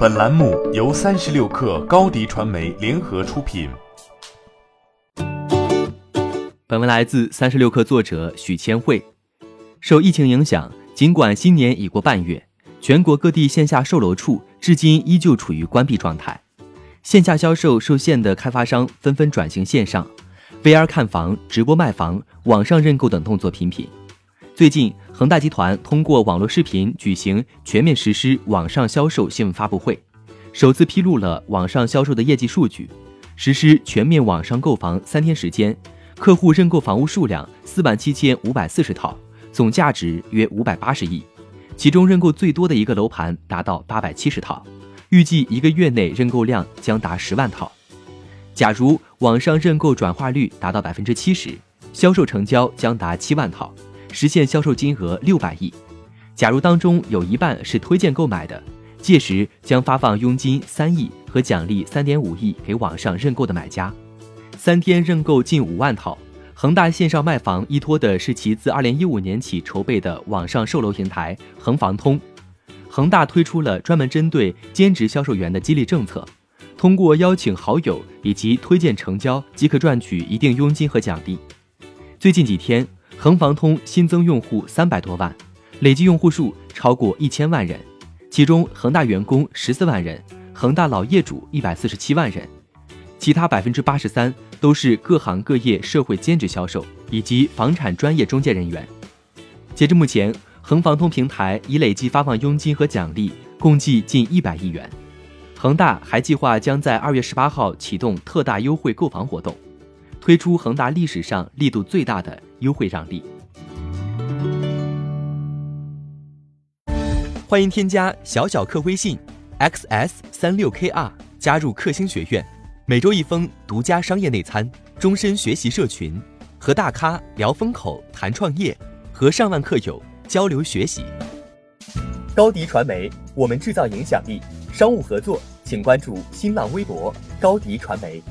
本栏目由三十六氪高低传媒联合出品。本文来自三十六氪作者许千惠。受疫情影响，尽管新年已过半月，全国各地线下售楼处至今依旧处于关闭状态。线下销售受限的开发商纷纷转型线上，VR 看房、直播卖房、网上认购等动作频频。最近，恒大集团通过网络视频举行全面实施网上销售新闻发布会，首次披露了网上销售的业绩数据。实施全面网上购房三天时间，客户认购房屋数量四万七千五百四十套，总价值约五百八十亿。其中认购最多的一个楼盘达到八百七十套，预计一个月内认购量将达十万套。假如网上认购转化率达到百分之七十，销售成交将达七万套。实现销售金额六百亿。假如当中有一半是推荐购买的，届时将发放佣金三亿和奖励三点五亿给网上认购的买家。三天认购近五万套。恒大线上卖房依托的是其自二零一五年起筹备的网上售楼平台恒房通。恒大推出了专门针对兼职销售员的激励政策，通过邀请好友以及推荐成交即可赚取一定佣金和奖励。最近几天。恒房通新增用户三百多万，累计用户数超过一千万人，其中恒大员工十四万人，恒大老业主一百四十七万人，其他百分之八十三都是各行各业社会兼职销售以及房产专业中介人员。截至目前，恒房通平台已累计发放佣金和奖励共计近一百亿元。恒大还计划将在二月十八号启动特大优惠购房活动。推出恒大历史上力度最大的优惠让利。欢迎添加小小客微信，xs 三六 kr，加入克星学院，每周一封独家商业内参，终身学习社群，和大咖聊风口、谈创业，和上万客友交流学习。高迪传媒，我们制造影响力。商务合作，请关注新浪微博高迪传媒。